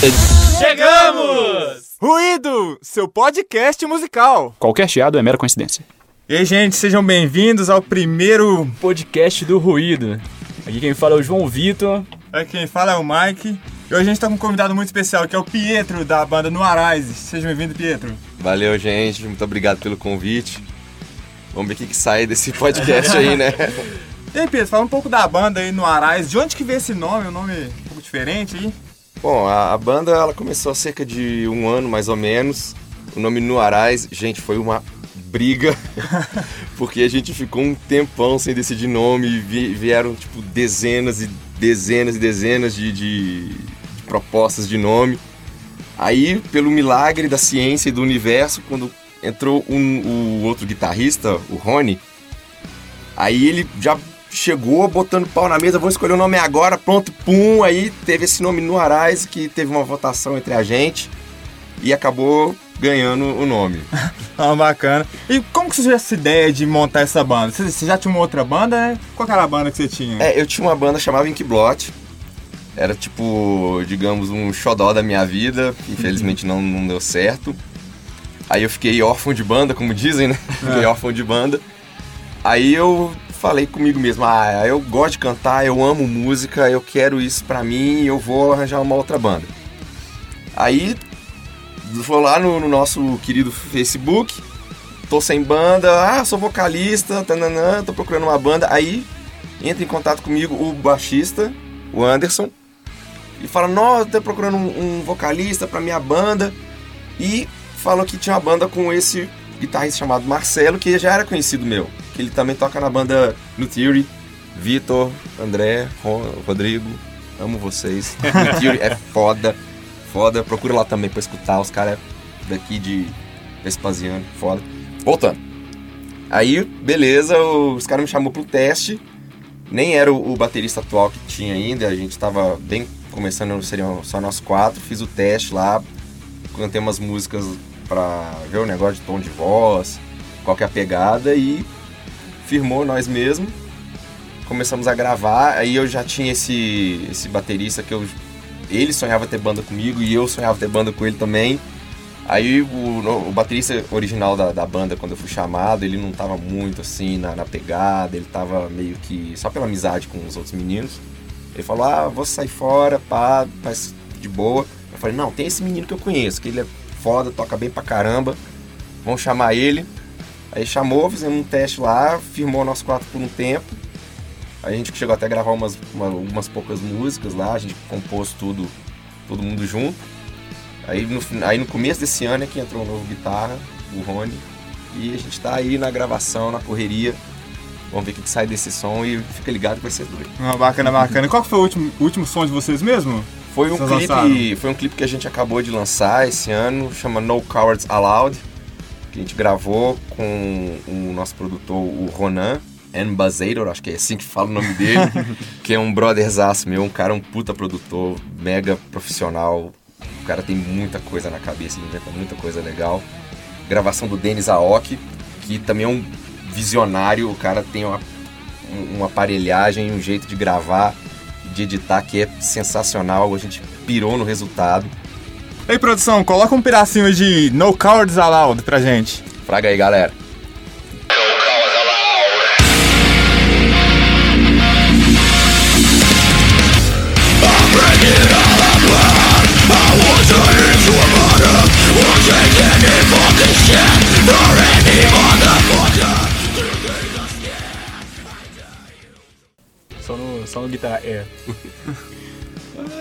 Chegamos! Ruído, seu podcast musical. Qualquer chiado é mera coincidência. E aí, gente, sejam bem-vindos ao primeiro. Podcast do Ruído. Aqui quem fala é o João Vitor. Aqui quem fala é o Mike. E hoje a gente tá com um convidado muito especial, que é o Pietro, da banda No Arise. Seja bem-vindo, Pietro. Valeu, gente. Muito obrigado pelo convite. Vamos ver o que, que sai desse podcast aí, né? E aí, Pietro, fala um pouco da banda aí no Arise. De onde que veio esse nome? Um nome um pouco diferente aí? Bom, a, a banda ela começou há cerca de um ano, mais ou menos. O nome Nuarais, gente, foi uma briga, porque a gente ficou um tempão sem decidir nome, e vi- vieram tipo dezenas e dezenas e dezenas de, de- de propostas de nome. Aí, pelo milagre da ciência e do universo, quando entrou um- o outro guitarrista, o Rony, aí ele já chegou botando pau na mesa, vou escolher o nome agora, pronto, pum, aí teve esse nome no Arais, que teve uma votação entre a gente e acabou ganhando o nome. Ah, bacana. E como que surgiu essa ideia de montar essa banda? Você, você já tinha uma outra banda, né? Qual era a banda que você tinha? É, eu tinha uma banda chamada Inkblot. Era tipo, digamos, um xodó da minha vida. Infelizmente não, não deu certo. Aí eu fiquei órfão de banda, como dizem, né? Fiquei órfão de banda. Aí eu falei comigo mesmo, ah, eu gosto de cantar, eu amo música, eu quero isso pra mim, eu vou arranjar uma outra banda. Aí vou lá no, no nosso querido Facebook, tô sem banda, ah, sou vocalista, tananã, tô procurando uma banda. Aí entra em contato comigo o baixista, o Anderson, e fala: Nossa, tô procurando um, um vocalista pra minha banda. E falou que tinha uma banda com esse guitarrista chamado Marcelo, que já era conhecido meu, ele também toca na banda No Theory. Vitor, André, Rodrigo, amo vocês. No Theory é foda, foda. Procura lá também pra escutar os caras daqui de Vespasiano, foda. Voltando. Aí, beleza, os caras me chamou pro teste. Nem era o, o baterista atual que tinha ainda, a gente tava bem começando, seriam só nós quatro. Fiz o teste lá, cantei umas músicas pra ver o negócio de tom de voz, qual que é a pegada e firmou nós mesmos. Começamos a gravar, aí eu já tinha esse, esse baterista que eu. Ele sonhava ter banda comigo e eu sonhava ter banda com ele também. Aí o, o baterista original da, da banda, quando eu fui chamado, ele não tava muito assim na, na pegada, ele tava meio que só pela amizade com os outros meninos. Ele falou, ah, vou sair fora, pá, mas de boa. Eu falei, não, tem esse menino que eu conheço, que ele é foda, toca bem pra caramba, vamos chamar ele. Aí chamou, fizemos um teste lá, firmou nós quatro por um tempo. Aí a gente chegou até a gravar umas, uma- algumas poucas músicas lá, a gente compôs tudo, todo mundo junto. Aí no, aí no começo desse ano é que entrou o novo guitarra, o Rony. E a gente tá aí na gravação, na correria. Vamos ver o que, que sai desse som e fica ligado que vai ser doido. Ah, bacana, bacana. E qual que foi o último, o último som de vocês mesmo? Foi um, Vocês clipe, lançaram? foi um clipe que a gente acabou de lançar esse ano, chama No Cowards Allowed, a gente gravou com o nosso produtor, o Ronan Ambassador, acho que é assim que fala o nome dele, que é um brotherzaço meu, um cara, um puta produtor, mega profissional, o cara tem muita coisa na cabeça, inventa muita coisa legal. Gravação do Denis Aoki, que também é um visionário, o cara tem uma, um- uma aparelhagem, um jeito de gravar, de editar que é sensacional, a gente pirou no resultado. Ei, produção, coloca um pedacinho de No Cowards Allowed pra gente. Fraga aí, galera. Só no, só no guitarra. É.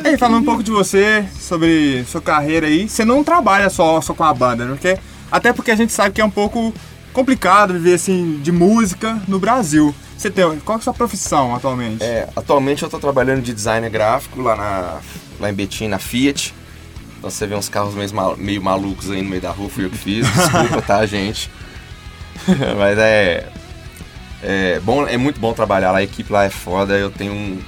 Ei, falando um pouco de você, sobre sua carreira aí, você não trabalha só, só com a banda, né? Porque, até porque a gente sabe que é um pouco complicado viver assim de música no Brasil. Você tem, qual é a sua profissão atualmente? É, atualmente eu tô trabalhando de designer gráfico lá, na, lá em Betim, na Fiat. Então você vê uns carros meio, meio malucos aí no meio da rua, fui eu que fiz. Desculpa, tá, gente? Mas é, é, bom, é muito bom trabalhar lá, a equipe lá é foda. Eu tenho um-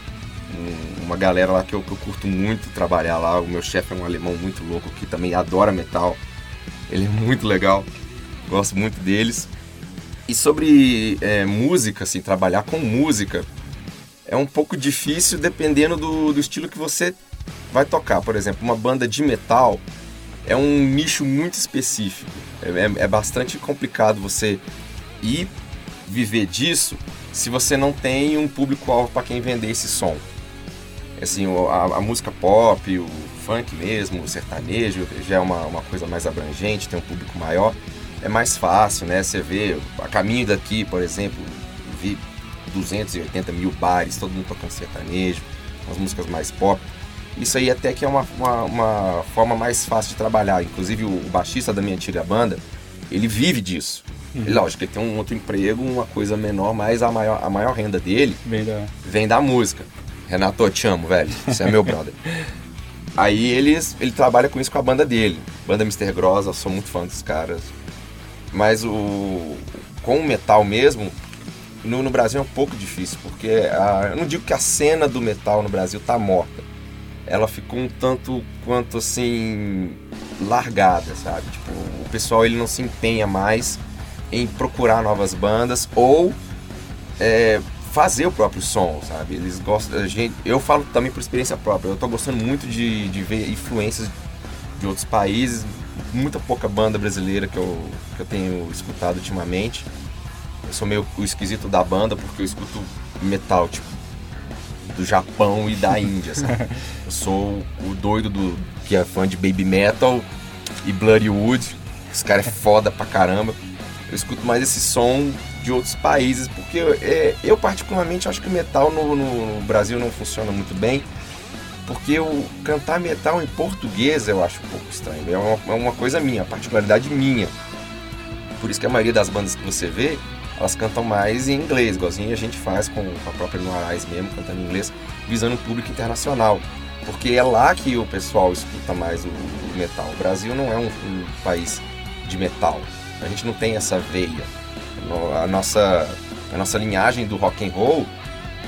um- uma galera lá que eu, que eu curto muito trabalhar lá. O meu chefe é um alemão muito louco que também adora metal. Ele é muito legal, gosto muito deles. E sobre é, música, assim, trabalhar com música, é um pouco difícil dependendo do, do estilo que você vai tocar, por exemplo, uma banda de metal, é um nicho muito específico. É, é, é bastante complicado você ir viver disso se você não tem um público-alvo para quem vender esse som. Assim, a, a, música pop, o funk mesmo, o sertanejo, já é uma, uma coisa mais abrangente, tem um público maior, é mais fácil, né? Você vê, a caminho daqui, por exemplo, vi 280 mil bares, todo mundo tocando sertanejo, as músicas mais pop. Isso aí até que é uma, uma, uma forma mais fácil de trabalhar. Inclusive o baixista da minha antiga banda, ele vive disso. Uhum. Ele, lógico, ele tem um outro emprego, uma coisa menor, mas a maior, a maior renda dele vem da... vem da música. Renato, eu te amo, velho. Você é meu brother. Aí eles, ele trabalha com isso com a banda dele. Banda Mister Grossa, sou muito fã dos caras. Mas o com o metal mesmo, no, no Brasil é um pouco difícil, porque a, eu não digo que a cena do metal no Brasil tá morta. Ela ficou um tanto quanto assim largada, sabe? Tipo, o pessoal ele não se empenha mais em procurar novas bandas ou é, fazer o próprio som, sabe? Eles gostam, a gente, eu falo também por experiência própria. Eu tô gostando muito de, de ver influências de outros países, muita pouca banda brasileira que eu, que eu tenho escutado ultimamente. Eu sou meio o esquisito da banda porque eu escuto metal, tipo, do Japão e da Índia, sabe? Eu sou o doido do que é fã de baby metal e Bloody Wood. Esse cara é foda pra caramba. Eu escuto mais esse som de outros países, porque é, eu particularmente acho que o metal no, no, Brasil não funciona muito bem, porque o cantar metal em português eu acho um pouco estranho, é uma, é uma coisa minha, particularidade minha. Por isso que a maioria das bandas que você vê, elas cantam mais em inglês, igualzinho a gente faz com a própria Noarais mesmo, cantando em inglês, visando o público internacional. Porque é lá que o pessoal escuta mais o, o metal. O Brasil não é um, um país de metal. A gente não tem essa veia a nossa, a nossa linhagem do rock and roll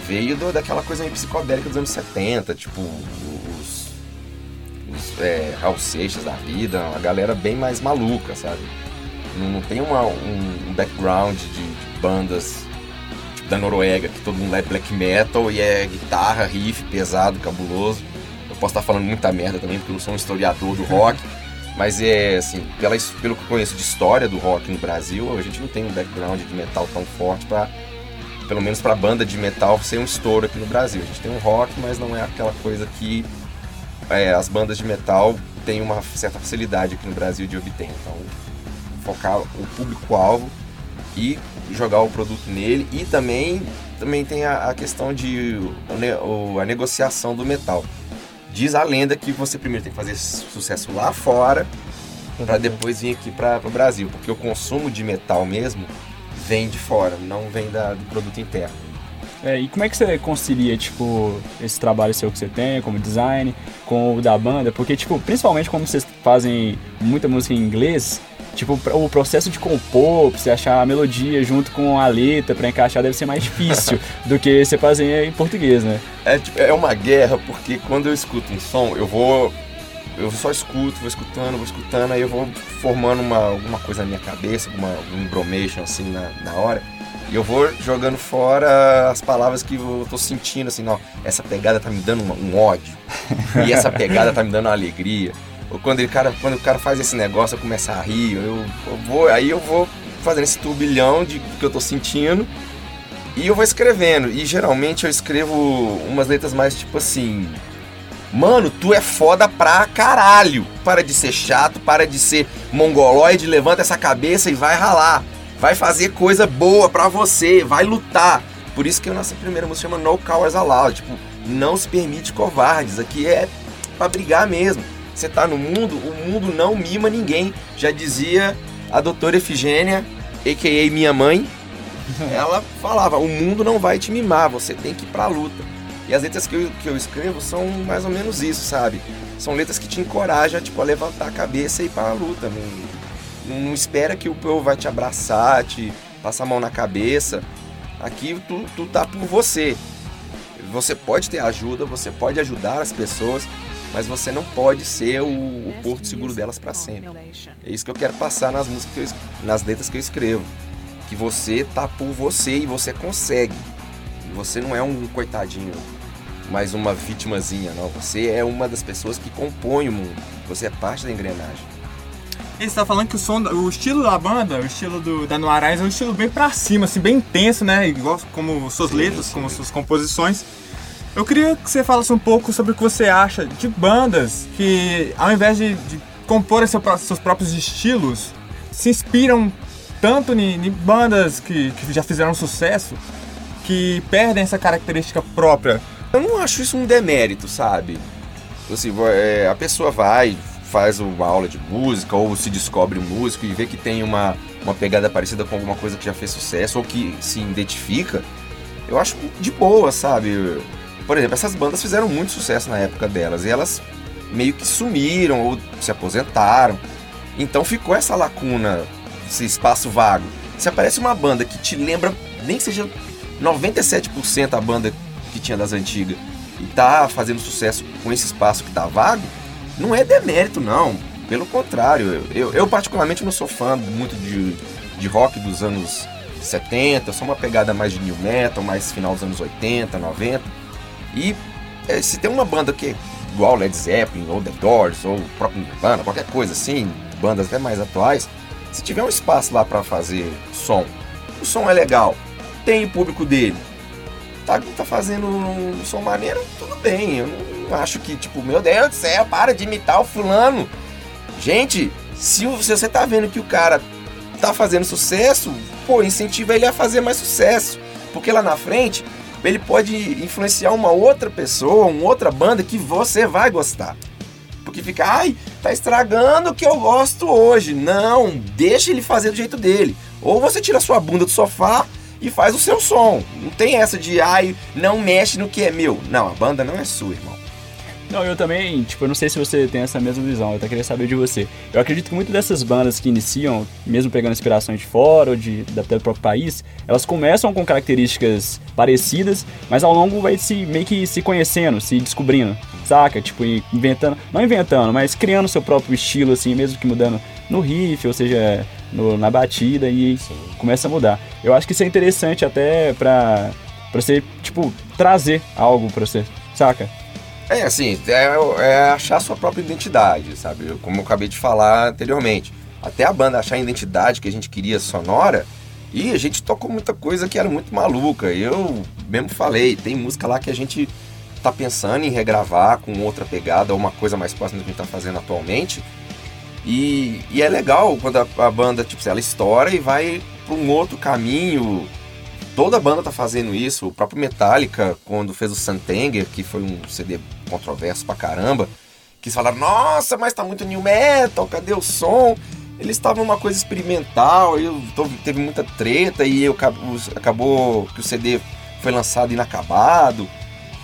veio do, daquela coisa meio psicodélica dos anos 70, tipo os, os é, Raul Seixas da vida, uma galera bem mais maluca, sabe? Não, tem uma, um, um background de, de bandas tipo, da Noruega, que todo mundo é black metal e é guitarra, riff, pesado, cabuloso. Eu posso estar falando muita merda também, porque eu não sou um historiador do rock. Mas é assim, pela, pelo que eu conheço de história do rock no Brasil, a gente não tem um background de metal tão forte para pelo menos para banda de metal ser um estouro aqui no Brasil. A gente tem um rock, mas não é aquela coisa que é, as bandas de metal têm uma certa facilidade aqui no Brasil de obter. Então, focar o público-alvo e jogar o produto nele e também também tem a, a questão de a negociação do metal. Diz a lenda que você primeiro tem que fazer sucesso lá fora para depois vir aqui para o Brasil, porque o consumo de metal mesmo vem de fora, não vem da, do produto interno. É, e como é que você concilia, tipo, esse trabalho seu que você tem como design com o da banda? Porque, tipo, principalmente como vocês fazem muita música em inglês, Tipo, o processo de compor, pra você achar a melodia junto com a letra pra encaixar deve ser mais difícil do que você fazer em português, né? É, tipo, é uma guerra, porque quando eu escuto um som, eu vou. Eu só escuto, vou escutando, vou escutando, aí eu vou formando uma, alguma coisa na minha cabeça, alguma, um bromation assim na, na hora. E eu vou jogando fora as palavras que eu tô sentindo, assim, não, essa pegada tá me dando um, um ódio. e essa pegada tá me dando uma alegria quando, ele, cara, quando o cara faz esse negócio, eu começo a rir, eu, eu vou, aí eu vou fazendo esse turbilhão de que eu tô sentindo e eu vou escrevendo. E geralmente eu escrevo umas letras mais tipo assim: Mano, tu é foda pra caralho. Para de ser chato, para de ser mongoloide, levanta essa cabeça e vai ralar. Vai fazer coisa boa pra você, vai lutar. Por isso que a nossa primeira música chama No Cowards Allowed. Tipo, não se permite covardes. Aqui é pra brigar mesmo. Você tá no mundo, o mundo não mima ninguém. Já dizia a doutora Efigênia, a.k.a. minha mãe. Ela falava, o mundo não vai te mimar, você tem que ir pra luta. E as letras que eu, que eu escrevo são mais ou menos isso, sabe? São letras que te encorajam tipo, a levantar a cabeça e ir pra luta. Não, não espera que o povo vai te abraçar, te passar a mão na cabeça. Aqui tu, tu tá por você. Você pode ter ajuda, você pode ajudar as pessoas, mas você não pode ser o, o porto seguro delas para sempre. É isso que eu quero passar nas músicas, eu, nas letras que eu escrevo, que você tá por você e você consegue. Você não é um coitadinho. mais uma vítimazinha, não. Você é uma das pessoas que compõe o mundo. Você é parte da engrenagem. E você tá falando que o som, o estilo da banda, o estilo do, da Noarais é um estilo bem pra cima, assim, bem intenso, né? Igual como suas Sim, letras, sim. como suas composições. Eu queria que você falasse um pouco sobre o que você acha de bandas que, ao invés de, de compor seu seus próprios estilos, se inspiram tanto em, bandas que, que já fizeram sucesso, que perdem essa característica própria. Eu não acho isso um demérito, sabe? Assim, é, a pessoa vai, faz uma aula de música, ou se descobre um músico e vê que tem uma, uma pegada parecida com alguma coisa que já fez sucesso, ou que se identifica, eu acho de boa, sabe? Por exemplo, essas bandas fizeram muito sucesso na época delas, e elas meio que sumiram, ou se aposentaram. Então ficou essa lacuna, esse espaço vago. Se aparece uma banda que te lembra, nem que seja 97% a banda que tinha das antigas e tá fazendo sucesso com esse espaço que tá vago, não é demérito, não. Pelo contrário, eu, eu, eu particularmente não sou fã muito de, de rock dos anos 70, eu sou uma pegada mais de new metal, mais final dos anos 80, 90. E eh, se tem uma banda que é igual Led Zeppelin, ou The Doors, ou próprio Nirvana, qualquer coisa assim, bandas até mais atuais, se tiver um espaço lá pra fazer som, o som é legal, tem o público dele, tá, tá fazendo um som maneiro, tudo bem. Eu não acho que, tipo, meu Deus do céu, para de imitar o fulano. Gente, se você tá vendo que o cara tá fazendo sucesso, pô, incentiva ele a fazer mais sucesso. Porque lá na frente, ele pode influenciar uma outra pessoa, uma outra banda que você vai gostar. Porque fica, ai, tá estragando o que eu gosto hoje. Não, deixa ele fazer do jeito dele. Ou você tira sua bunda do sofá e faz o seu som. Não tem essa de, ai, não mexe no que é meu. Não, a banda não é sua, irmão. Não, eu também, tipo, eu não sei se você tem essa mesma visão, eu até queria saber de você. Eu acredito que muitas dessas bandas que iniciam, mesmo pegando inspirações de fora ou de, da- do próprio país, elas começam com características parecidas, mas ao longo vai se meio que se conhecendo, se descobrindo, saca? Tipo, inventando, não inventando, mas criando seu próprio estilo, assim, mesmo que mudando no riff, ou seja, no- na batida e começa a mudar. Eu acho que isso é interessante até pra, pra você, tipo, trazer algo pra você, saca? É, assim, é, é achar sua própria identidade, sabe? Como eu acabei de falar anteriormente. Até a banda achar a identidade que a gente queria sonora, e a gente tocou muita coisa que era muito maluca. Eu mesmo falei, tem música lá que a gente tá pensando em regravar com outra pegada, ou uma coisa mais próxima do que a gente tá fazendo atualmente. E, e é legal quando a, a banda, tipo, ela estoura e vai para um outro caminho. Toda a banda tá fazendo isso. O próprio Metallica, quando fez o Santenger, que foi um CD controverso pra caramba, que falaram, nossa, mas tá muito new metal, cadê o som? Eles estavam numa coisa experimental, e teve muita treta, e eu, acabou que o CD foi lançado inacabado.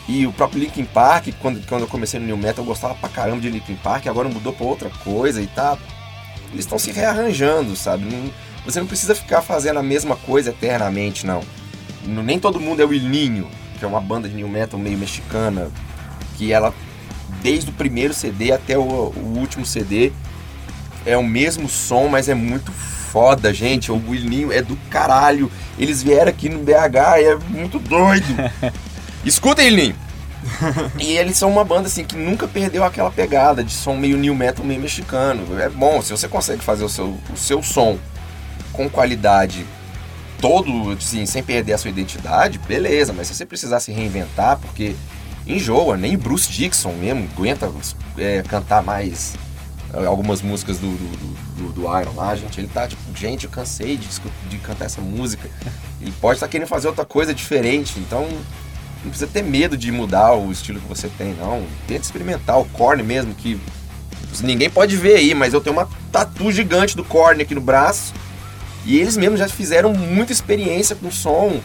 E o próprio Linkin Park, quando, quando eu comecei no New Metal, eu gostava pra caramba de Linkin Park, agora mudou pra outra coisa e tá. Eles estão se rearranjando, sabe? Não- você não precisa ficar fazendo a mesma coisa eternamente, não. Nem todo mundo é o Il Ninho, que é uma banda de New Metal meio mexicana, que ela, desde o primeiro CD até o, o último CD, é o mesmo som, mas é muito foda, gente. O Il Ninho é do caralho. Eles vieram aqui no BH é muito doido. Escutem, Ninho! e eles são uma banda assim que nunca perdeu aquela pegada de som meio new metal, meio mexicano. É bom, se você consegue fazer o seu, o seu som com qualidade todo, assim, sem perder a sua identidade, beleza, mas se você precisar se reinventar, porque enjoa, nem Bruce Dixon mesmo aguenta é, cantar mais é, algumas músicas do, do, do- do Iron lá, gente. Ele tá tipo, gente, eu cansei de, de cantar essa música. E pode estar querendo fazer outra coisa diferente, então não precisa ter medo de mudar o estilo que você tem, não. Tenta experimentar o Korn mesmo, que ninguém pode ver aí, mas eu tenho uma tatu gigante do Korn aqui no braço. E eles mesmos já fizeram muita experiência com som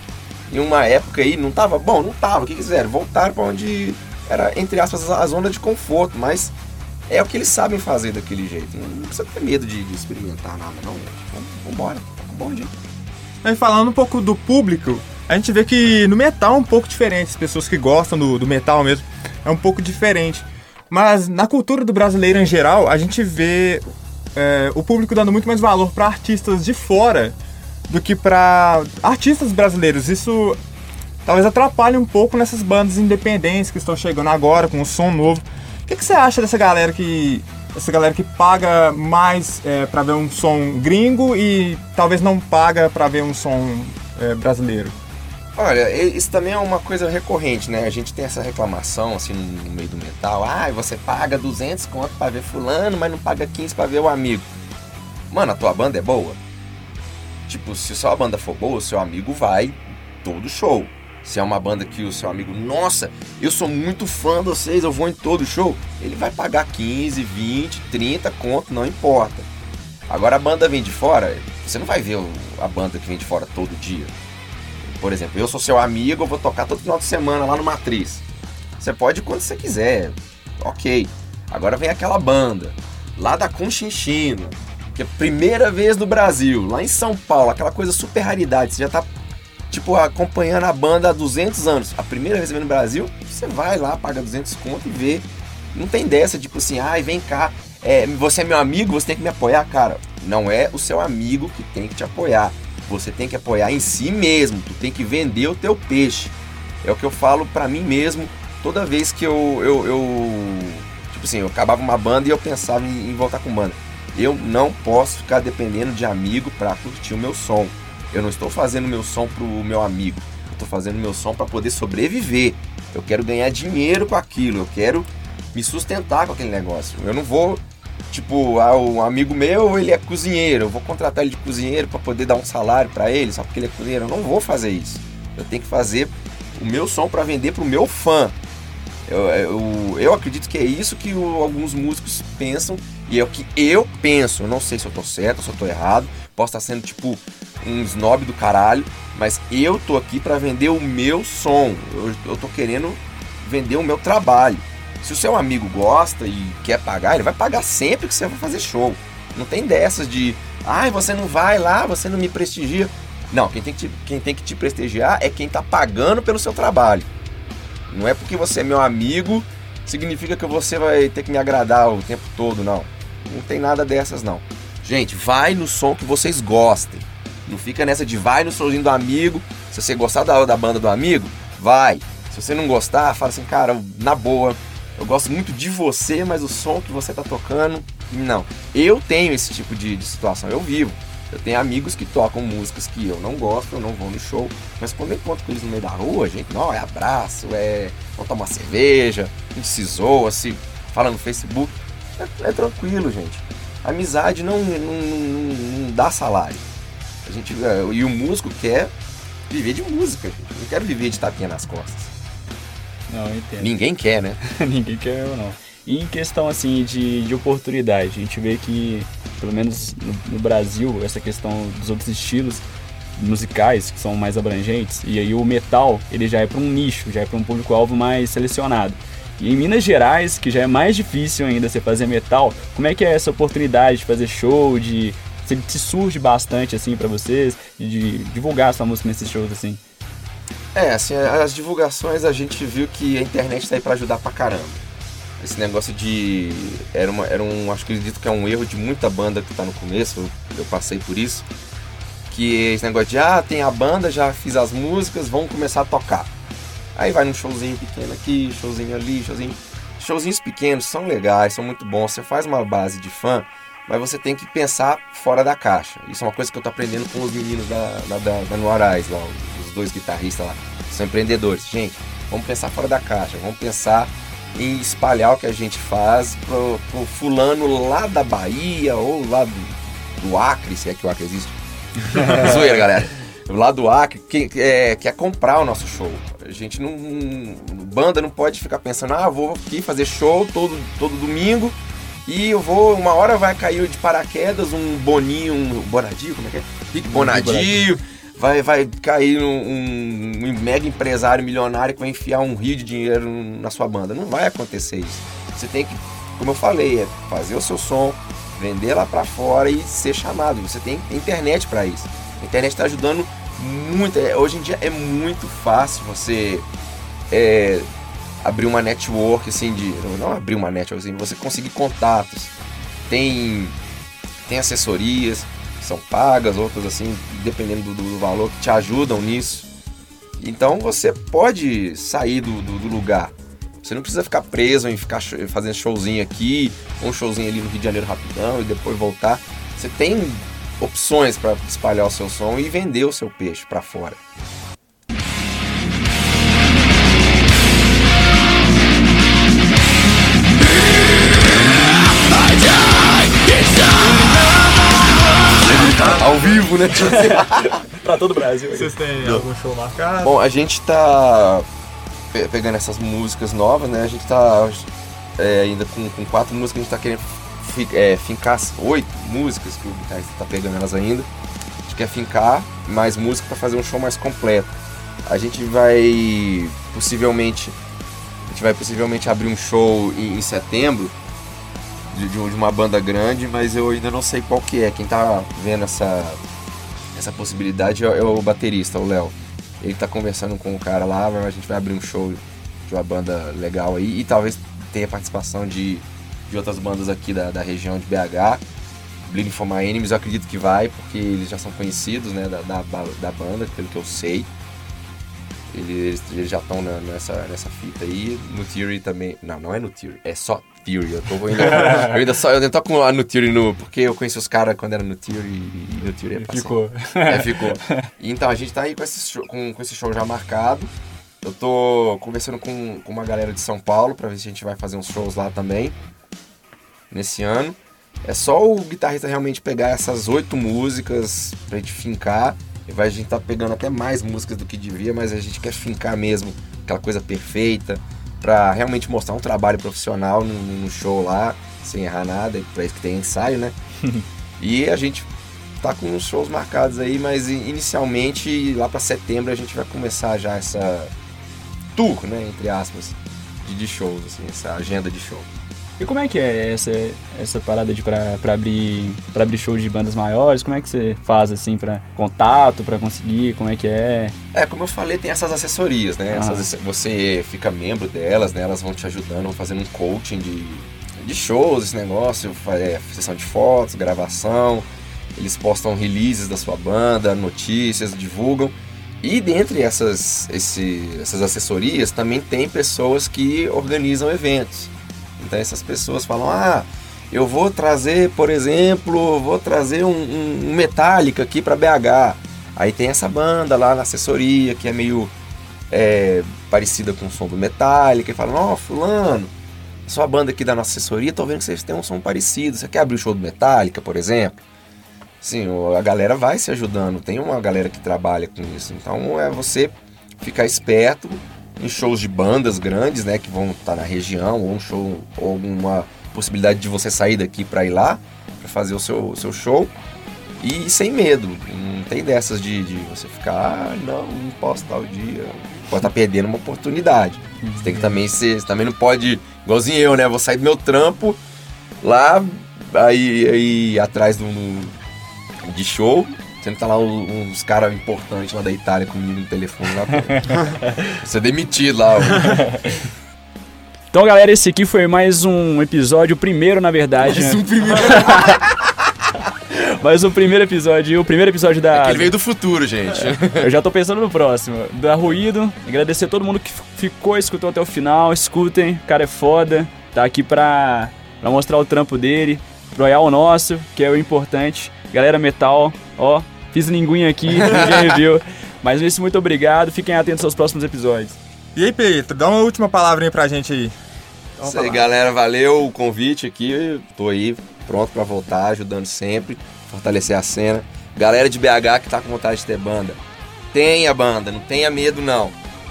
em uma época aí, não tava bom, não tava. O que quiseram? Voltaram para onde era, entre aspas, a zona de conforto, mas é o que eles sabem fazer daquele jeito. Não precisa ter medo de, de experimentar nada, não. Vamos, vambora, tá bom dia. Aí falando um pouco do público, a gente vê que no metal é um pouco diferente. As pessoas que gostam do, do metal mesmo é um pouco diferente. Mas na cultura do brasileiro em geral, a gente vê é, o público dando muito mais valor para artistas de fora do que para artistas brasileiros. Isso talvez atrapalhe um pouco nessas bandas independentes que estão chegando agora com um som novo. O que, que você acha dessa galera que essa galera que paga mais é, para ver um som gringo e talvez não paga para ver um som é, brasileiro? Olha, isso também é uma coisa recorrente, né? A gente tem essa reclamação, assim, no meio do metal. Ah, você paga 200 conto pra ver fulano, mas não paga 15 pra ver o amigo. Mano, a tua banda é boa? Tipo, se sua banda for boa, seu amigo vai todo show. Se é uma banda que o seu amigo, nossa, eu sou muito fã de vocês, eu vou em todo show, ele vai pagar 15, 20, 30 conto, não importa. Agora a banda vem de fora, você não vai ver a banda que vem de fora todo dia. Por exemplo, eu sou seu amigo, eu vou tocar todo final de semana lá no Matriz. Você pode ir quando você quiser, ok. Agora vem aquela banda, lá da Conchinchina, que é a primeira vez no Brasil, lá em São Paulo, aquela coisa super raridade. Você já tá, tipo, acompanhando a banda há 200 anos. A primeira vez que vem no Brasil, você vai lá, paga 200 conto e vê. Não tem dessa, tipo assim, ai, vem cá, é, você é meu amigo, você tem que me apoiar. Cara, não é o seu amigo que tem que te apoiar. Você tem que apoiar em si mesmo, tu tem que vender o teu peixe. É o que eu falo para mim mesmo toda vez que eu, eu, eu, Tipo assim, eu acabava uma banda e eu pensava em, em voltar com banda. Eu não posso ficar dependendo de amigo para curtir o meu som. Eu não estou fazendo meu som pro meu amigo. Eu estou fazendo meu som para poder sobreviver. Eu quero ganhar dinheiro com aquilo. Eu quero me sustentar com aquele negócio. Eu não vou Tipo, ah, um amigo meu, ele é cozinheiro, eu vou contratar ele de cozinheiro para poder dar um salário para ele, só porque ele é cozinheiro. Eu não vou fazer isso. Eu tenho que fazer o meu som para vender pro meu fã. Eu, eu, eu acredito que é isso que o, alguns músicos pensam e é o que eu penso. Eu não sei se eu tô certo, se eu tô errado. Posso estar sendo tipo um snob do caralho, mas eu tô aqui para vender o meu som. Eu, eu tô querendo vender o meu trabalho. Se o seu amigo gosta e quer pagar, ele vai pagar sempre que você vai fazer show. Não tem dessas de, ai, você não vai lá, você não me prestigia. Não, quem tem, que te, quem tem que te prestigiar é quem está pagando pelo seu trabalho. Não é porque você é meu amigo, significa que você vai ter que me agradar o tempo todo, não. Não tem nada dessas, não. Gente, vai no som que vocês gostem. Não fica nessa de vai no somzinho do amigo. Se você gostar da, da banda do amigo, vai. Se você não gostar, fala assim, cara, na boa, eu gosto muito de você, mas o som que você tá tocando, não. Eu tenho esse tipo de, de situação, eu vivo. Eu tenho amigos que tocam músicas que eu não gosto, eu não vou no show, mas quando eu encontro com eles no meio da rua, gente, não, é abraço, é. Vamos tomar cerveja, a gente se zoa, se fala no Facebook. É, é tranquilo, gente. amizade não, não, não, dá salário. A gente, é, e o músico quer viver de música, gente. Não quero viver de tapinha nas costas. Não, entendo. Ninguém quer, né? Ninguém quer eu não. E em questão assim de, de oportunidade, a gente vê que, pelo menos no, no Brasil, essa questão dos outros estilos musicais que são mais abrangentes, e aí o metal ele já é para um nicho, já é para um público-alvo mais selecionado. E em Minas Gerais, que já é mais difícil ainda você fazer metal, como é que é essa oportunidade de fazer show, de se, surge bastante assim para vocês, de, divulgar sua música nesses shows assim? É, assim, as divulgações a gente viu que a internet tá aí pra ajudar pra caramba. Esse negócio de. Era, uma, era um. Acho que acredito que é um erro de muita banda que tá no começo, eu, eu passei por isso. Que esse negócio de, ah, tem a banda, já fiz as músicas, vamos começar a tocar. Aí vai num showzinho pequeno aqui, showzinho ali, showzinho. Showzinhos pequenos são legais, são muito bons. Você faz uma base de fã, mas você tem que pensar fora da caixa. Isso é uma coisa que eu tô aprendendo com os meninos da, da, da, da lá, dois guitarristas lá, são empreendedores. Gente, vamos pensar fora da caixa, vamos pensar em espalhar o que a gente faz pro, pro fulano lá da Bahia ou lá do, do Acre, se é que o Acre existe. Zoeira, galera. Lá do Acre, que é, quer comprar o nosso show. A gente não. Banda não pode ficar pensando, ah, vou aqui fazer show todo, todo domingo e eu vou, uma hora vai cair de paraquedas um Boninho, um Bonadio, como é que é? Rick Bonadio vai, vai cair um, um, mega empresário milionário que vai enfiar um rio de dinheiro na sua banda. Não vai acontecer isso. Você tem que, como eu falei, é fazer o seu som, vender lá para fora e ser chamado. Você tem internet para isso. A internet está ajudando muito. É, hoje em dia é muito fácil você é, abrir uma network assim de não abrir uma network assim, você conseguir contatos. Tem tem assessorias, são pagas, outras assim, dependendo do, do valor, que te ajudam nisso. Então você pode sair do, do, do lugar. Você não precisa ficar preso em ficar fazendo showzinho aqui, um showzinho ali no Rio de Janeiro rapidão e depois voltar. Você tem opções para espalhar o seu som e vender o seu peixe para fora. Ao vivo, né? pra todo o Brasil. Vocês têm algum show marcado? Bom, a gente tá pe- pegando essas músicas novas, né? A gente tá é, ainda com, com quatro músicas, a gente tá querendo é, fincar oito músicas, que o guitarrista tá pegando elas ainda. A gente quer fincar mais música para fazer um show mais completo. A gente vai possivelmente. A gente vai possivelmente abrir um show em, em setembro de, de um- uma banda grande, mas eu ainda não sei qual que é. Quem tá vendo essa, essa possibilidade é, é o baterista, o Léo. Ele tá conversando com o cara lá, a gente vai abrir um show de uma banda legal aí e talvez tenha participação de, de outras bandas aqui da, da região de BH. Bleeding for My Enemies eu acredito que vai, porque eles já são conhecidos né, da, da, da banda, pelo que eu sei. Eles, eles já estão nessa, nessa fita aí. No Theory também. Não, não é no Theory, é só Theory. Eu, tô, ainda, eu ainda só eu ainda tô com a no Theory no. Porque eu conheci os caras quando era no Theory e no Theory é pra Ficou. é, ficou. Então, a gente tá aí com esse show, com, com esse show já marcado. Eu tô conversando com, com uma galera de São Paulo pra ver se a gente vai fazer uns shows lá também. Nesse ano. É só o guitarrista realmente pegar essas oito músicas pra gente fincar. E vai, a gente tá pegando até mais músicas do que devia, mas a gente quer fincar mesmo aquela coisa perfeita. Pra realmente mostrar um trabalho profissional no, no show lá, sem errar nada. Pra isso que tem ensaio, né? e a gente tá com uns shows marcados aí, mas inicialmente lá pra setembro a gente vai começar já essa tour, né, entre aspas, de, de shows, assim, essa agenda de show. E como é que é essa, essa parada de pra, pra abrir para abrir shows de bandas maiores? Como é que você faz assim pra contato, pra conseguir? Como é que é? É, como eu falei, tem essas assessorias, né? Ah. Essas- você fica membro delas, né? Elas vão te ajudando, vão fazendo um coaching de, de shows, esse negócio, é, sessão de fotos, gravação. Eles postam releases da sua banda, notícias, divulgam. E dentre essas, esse- essas assessorias também tem pessoas que organizam eventos. Então essas pessoas falam, ah, eu vou trazer, por exemplo, vou trazer um, um, Metallica aqui para BH. Aí tem essa banda lá na assessoria que é meio é, parecida com o som do Metallica e falam, ó, fulano, sua banda aqui da nossa assessoria, tô vendo que vocês têm um som parecido. Você quer abrir o show do Metallica, por exemplo? Sim, a galera vai se ajudando. Tem uma galera que trabalha com isso. Então é você ficar esperto em shows de bandas grandes, né, que vão estar na região, ou um show, ou uma possibilidade de você sair daqui para ir lá para fazer o seu, o seu show e sem medo. Não tem dessas de, de você ficar, ah, não, não posso tal dia. Pode estar perdendo uma oportunidade. Você tem que também ser, você também não pode, igualzinho eu, né, vou sair do meu trampo lá, aí, aí atrás do, de show, sendo que tá lá um- uns caras importantes lá da Itália comigo no telefone lá. pô. Você é demitido lá. ó. Então, galera, esse aqui foi mais um episódio, o primeiro, na verdade. né? Mais um primeiro episódio, o primeiro episódio da. Que ele veio do futuro, gente. Eu já tô pensando no próximo. Da Ruído. Agradecer a todo mundo que ficou, escutou até o final. Escutem, o cara é foda. Tá aqui pra, pra mostrar o trampo dele. Proiar o nosso, que é o importante. Galera Metal, ó, fiz linguinha aqui, ninguém viu. Mas é isso, muito obrigado. Fiquem atentos aos próximos episódios. E aí, Pedro, dá uma última palavrinha pra gente aí. Isso aí, galera. Valeu o convite aqui. Eu Tô aí, pronto pra voltar, ajudando sempre, fortalecer a cena. Galera de BH que tá com vontade de ter banda. Tenha banda, não tenha medo não.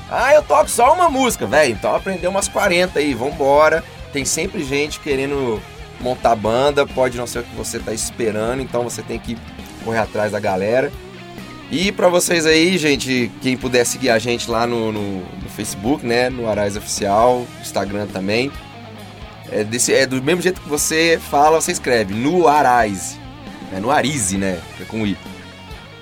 Ah, eu toco só uma música, velho. Então aprender umas 40 aí, vambora. Tem sempre gente querendo montar banda, pode não ser o que você tá esperando, então você tem que correr atrás da galera. E pra vocês aí, gente, quem puder seguir a gente lá no, no, no Facebook, né? No Arais Oficial, Instagram também. É, desse, é do mesmo jeito que você fala, você escreve, no Arais. É no Arize, né? É com I.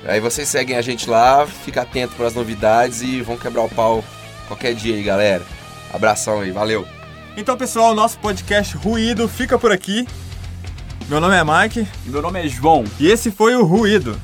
Aí vocês seguem a gente lá, fica atento para as novidades e vão quebrar o pau qualquer dia aí, galera. Abração aí, valeu. Então, pessoal, nosso podcast Ruído fica por aqui. Meu nome é Mike Meu nome é João. e esse foi o Ruído.